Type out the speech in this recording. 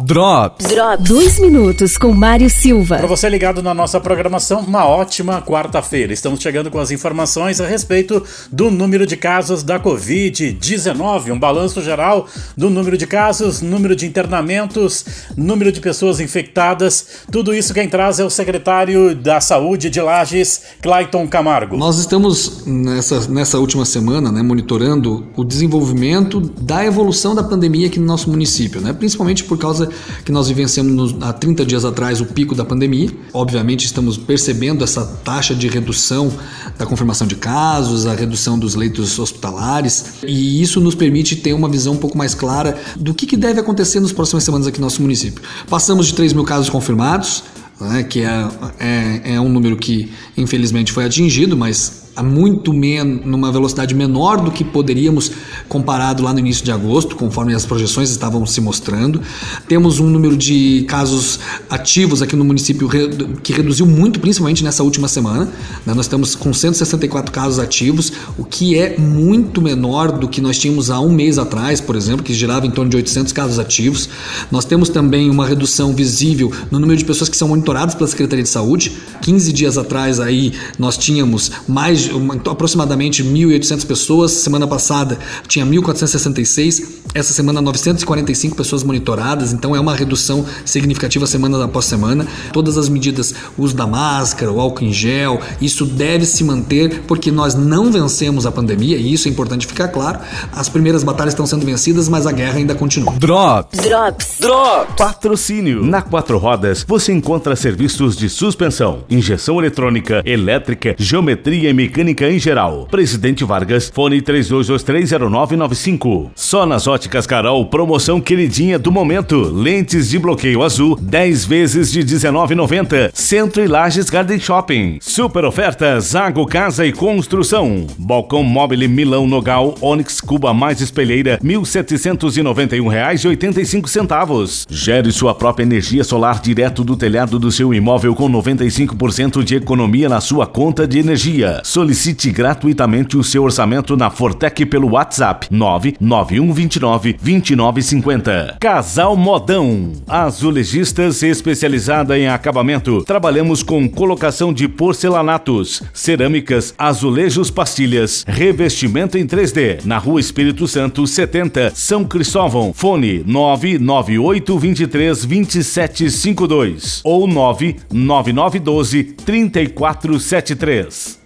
Drops. Drops. Dois minutos com Mário Silva. Para você ligado na nossa programação, uma ótima quarta-feira. Estamos chegando com as informações a respeito do número de casos da Covid-19, um balanço geral do número de casos, número de internamentos, número de pessoas infectadas. Tudo isso quem traz é o secretário da Saúde de Lages, Clayton Camargo. Nós estamos nessa, nessa última semana né, monitorando o desenvolvimento da evolução da pandemia aqui no nosso município, né, principalmente por causa que nós vivenciamos há 30 dias atrás o pico da pandemia. Obviamente, estamos percebendo essa taxa de redução da confirmação de casos, a redução dos leitos hospitalares, e isso nos permite ter uma visão um pouco mais clara do que, que deve acontecer nas próximas semanas aqui no nosso município. Passamos de 3 mil casos confirmados, né, que é, é, é um número que infelizmente foi atingido, mas a muito menos, numa velocidade menor do que poderíamos comparado lá no início de agosto, conforme as projeções estavam se mostrando. Temos um número de casos ativos aqui no município que reduziu muito, principalmente nessa última semana. Né? Nós estamos com 164 casos ativos, o que é muito menor do que nós tínhamos há um mês atrás, por exemplo, que girava em torno de 800 casos ativos. Nós temos também uma redução visível no número de pessoas que são monitoradas pela Secretaria de Saúde. 15 dias atrás aí nós tínhamos mais uma, aproximadamente 1.800 pessoas. Semana passada tinha 1.466, essa semana 945 pessoas monitoradas, então é uma redução significativa semana após semana. Todas as medidas, uso da máscara, o álcool em gel, isso deve se manter porque nós não vencemos a pandemia e isso é importante ficar claro. As primeiras batalhas estão sendo vencidas, mas a guerra ainda continua. Drops. Drops. Drops. Patrocínio. Na Quatro Rodas você encontra serviços de suspensão, injeção eletrônica, elétrica, geometria e mecânica em geral. Presidente Vargas, fone 32230995. Só nas óticas Carol, promoção queridinha do momento. Lentes de bloqueio azul, 10 vezes de 19,90. Centro e Lages Garden Shopping. Super oferta Zago Casa e Construção. Balcão Mobile Milão Nogal, Onix Cuba mais espelheira, R$ 1.791,85. Gere sua própria energia solar direto do telhado do seu imóvel com 95% de economia na sua conta de energia. Solicite gratuitamente o seu orçamento na Fortec pelo WhatsApp 99129 2950. Casal Modão. Azulejistas especializada em acabamento. Trabalhamos com colocação de porcelanatos, cerâmicas, azulejos pastilhas, revestimento em 3D. Na Rua Espírito Santo 70, São Cristóvão. Fone 998 23 2752 ou 99912 3473.